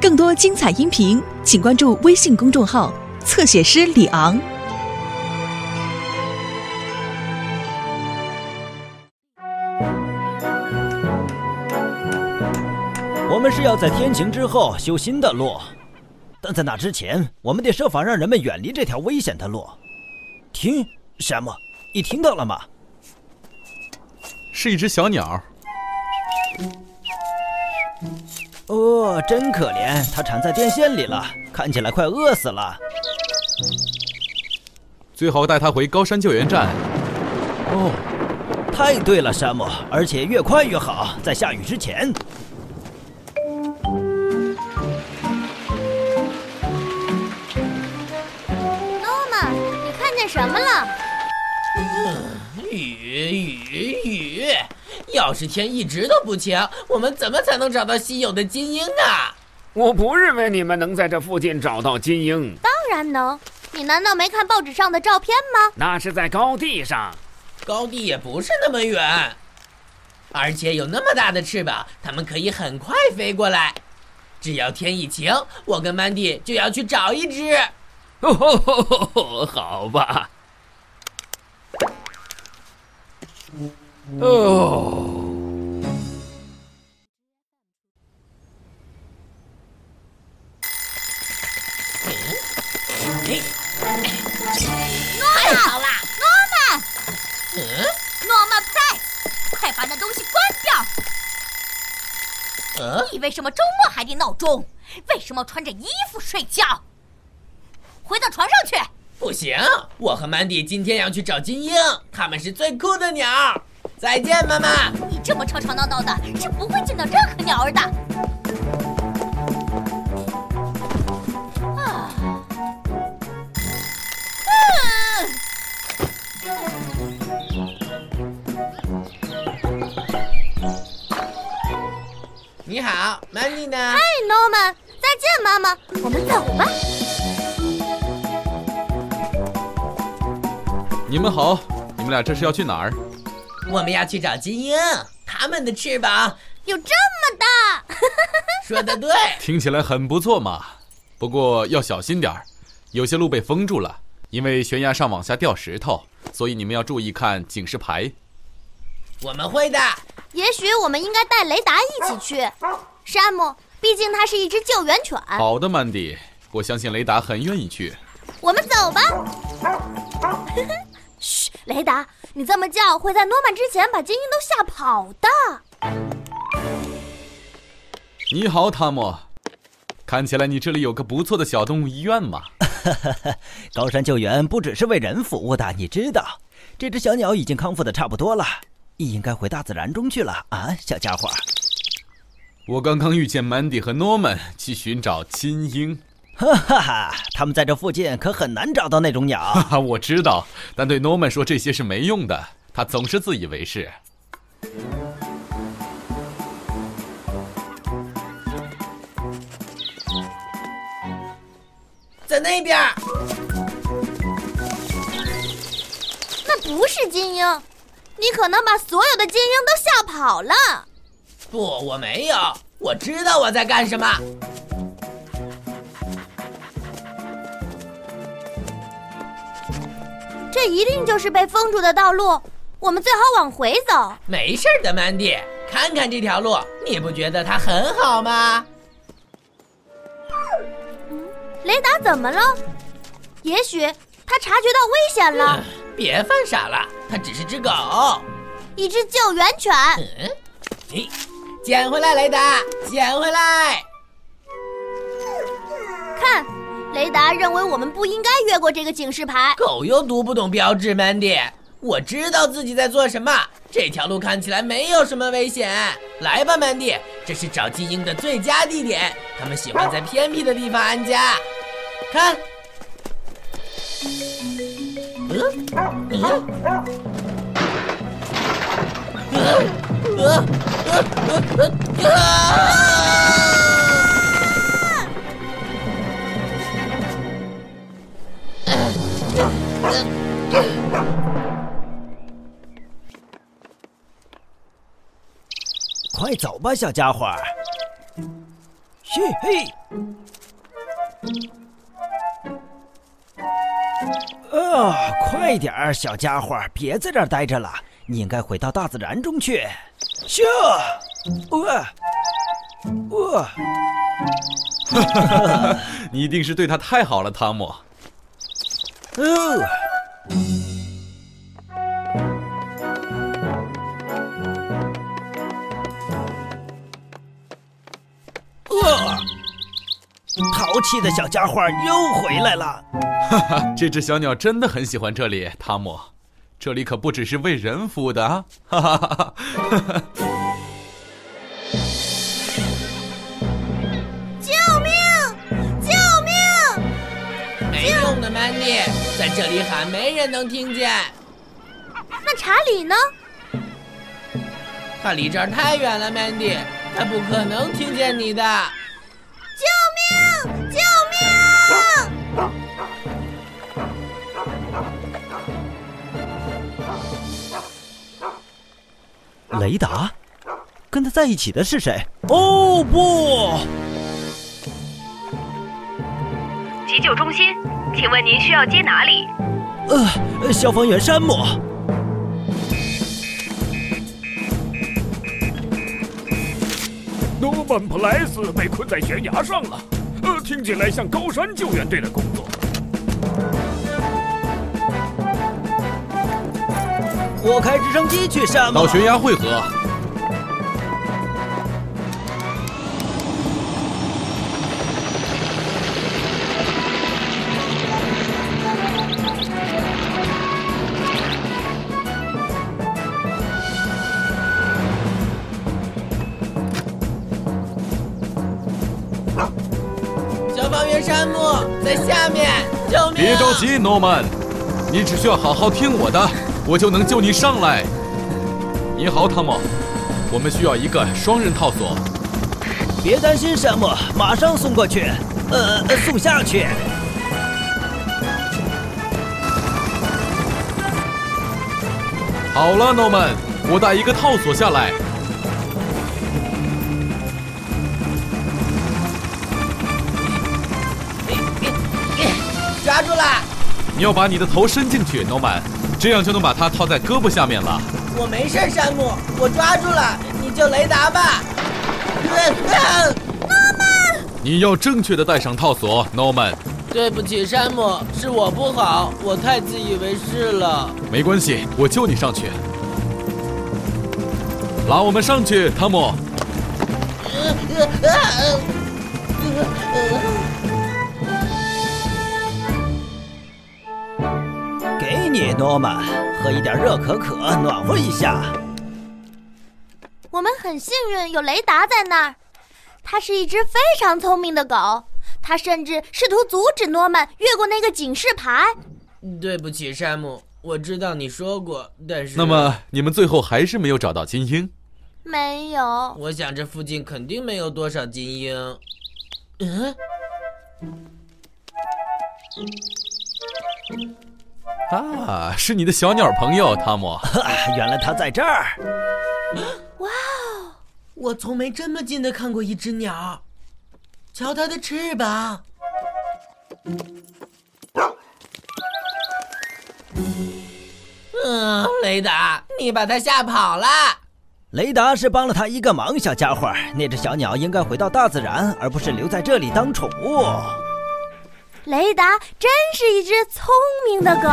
更多精彩音频，请关注微信公众号“侧写师李昂”。我们是要在天晴之后修新的路，但在那之前，我们得设法让人们远离这条危险的路。听，山姆，你听到了吗？是一只小鸟。哦，真可怜，它缠在电线里了，看起来快饿死了。最好带它回高山救援站。哦，太对了，山姆，而且越快越好，在下雨之前。你看见什么了？雨雨雨！要是天一直都不晴，我们怎么才能找到稀有的金鹰啊？我不认为你们能在这附近找到金鹰。当然能，你难道没看报纸上的照片吗？那是在高地上，高地也不是那么远，而且有那么大的翅膀，它们可以很快飞过来。只要天一晴，我跟曼迪就要去找一只。哦，好吧。哦。太好啦，诺曼！嗯，诺曼不在快把那东西关掉！你为什么周末还得闹钟？为什么穿着衣服睡觉？回到床上去！不行，我和曼迪今天要去找金鹰，它们是最酷的鸟。再见，妈妈。你这么吵吵闹闹的，是不会见到任何鸟儿的。啊，嗯，你好，曼迪呢？嗨，诺曼，再见，妈妈，我们走吧。你们好，你们俩这是要去哪儿？我们要去找金鹰，它们的翅膀。有这么大？说的对，听起来很不错嘛。不过要小心点儿，有些路被封住了，因为悬崖上往下掉石头，所以你们要注意看警示牌。我们会的。也许我们应该带雷达一起去。山姆，毕竟它是一只救援犬。好的，曼迪，我相信雷达很愿意去。我们走吧。嘘，雷达，你这么叫会在诺曼之前把精英都吓跑的。你好，汤姆。看起来你这里有个不错的小动物医院嘛。高山救援不只是为人服务的，你知道。这只小鸟已经康复的差不多了，你应该回大自然中去了啊，小家伙。我刚刚遇见曼迪和诺曼去寻找金鹰。哈哈哈，他们在这附近可很难找到那种鸟。哈哈，我知道，但对诺曼说这些是没用的，他总是自以为是。在那边。那不是金鹰，你可能把所有的金鹰都吓跑了。不，我没有。我知道我在干什么。这一定就是被封住的道路，我们最好往回走。没事的，曼迪，看看这条路，你不觉得它很好吗？雷达怎么了？也许他察觉到危险了。嗯别犯傻了，它只是只狗。一只救援犬。嗯，嘿，捡回来，雷达，捡回来。看，雷达认为我们不应该越过这个警示牌。狗又读不懂标志，Mandy。我知道自己在做什么。这条路看起来没有什么危险。来吧，Mandy，这是找金鹰的最佳地点。他们喜欢在偏僻的地方安家。看，嗯嗯呃呃呃呃快走吧，小家伙。嘿嘿。啊，快点儿，小家伙，别在这儿待着了，你应该回到大自然中去。咻！哇！哇！你一定是对他太好了，汤姆。哦。淘气的小家伙又回来了。哈哈，这只小鸟真的很喜欢这里，汤姆。这里可不只是为人服务的啊！哈哈哈哈哈！救命！救命！没用的，曼妮，在这里喊没人能听见。那查理呢？他离这儿太远了，曼妮，他不可能听见你的。雷达，跟他在一起的是谁？哦不！急救中心，请问您需要接哪里？呃，消防员山姆。诺曼·普莱斯被困在悬崖上了，呃，听起来像高山救援队的工作。我开直升机去山姆。到悬崖汇合。消防员山姆在下面，救命！别着急，诺曼，你只需要好好听我的，我就能救你上来。你好，汤姆，我们需要一个双人套索。别担心，山姆，马上送过去。呃，送下去。好了，诺曼，我带一个套索下来。抓住了！你要把你的头伸进去，诺曼，这样就能把它套在胳膊下面了。我没事，山姆，我抓住了，你就雷达吧。你要正确的戴上套索，，Norman。对不起，山姆，是我不好，我太自以为是了。没关系，我救你上去。拉我们上去，汤姆。给你，诺曼，喝一点热可可，暖和一下。我们很幸运有雷达在那儿，它是一只非常聪明的狗，它甚至试图阻止诺曼越过那个警示牌。对不起，山姆，我知道你说过，但是……那么你们最后还是没有找到金鹰？没有。我想这附近肯定没有多少金鹰。嗯。啊，是你的小鸟朋友汤姆。原来他在这儿。哇哦！我从没这么近的看过一只鸟，瞧它的翅膀。嗯，雷达，你把它吓跑了。雷达是帮了他一个忙，小家伙。那只小鸟应该回到大自然，而不是留在这里当宠物。雷达真是一只聪明的狗。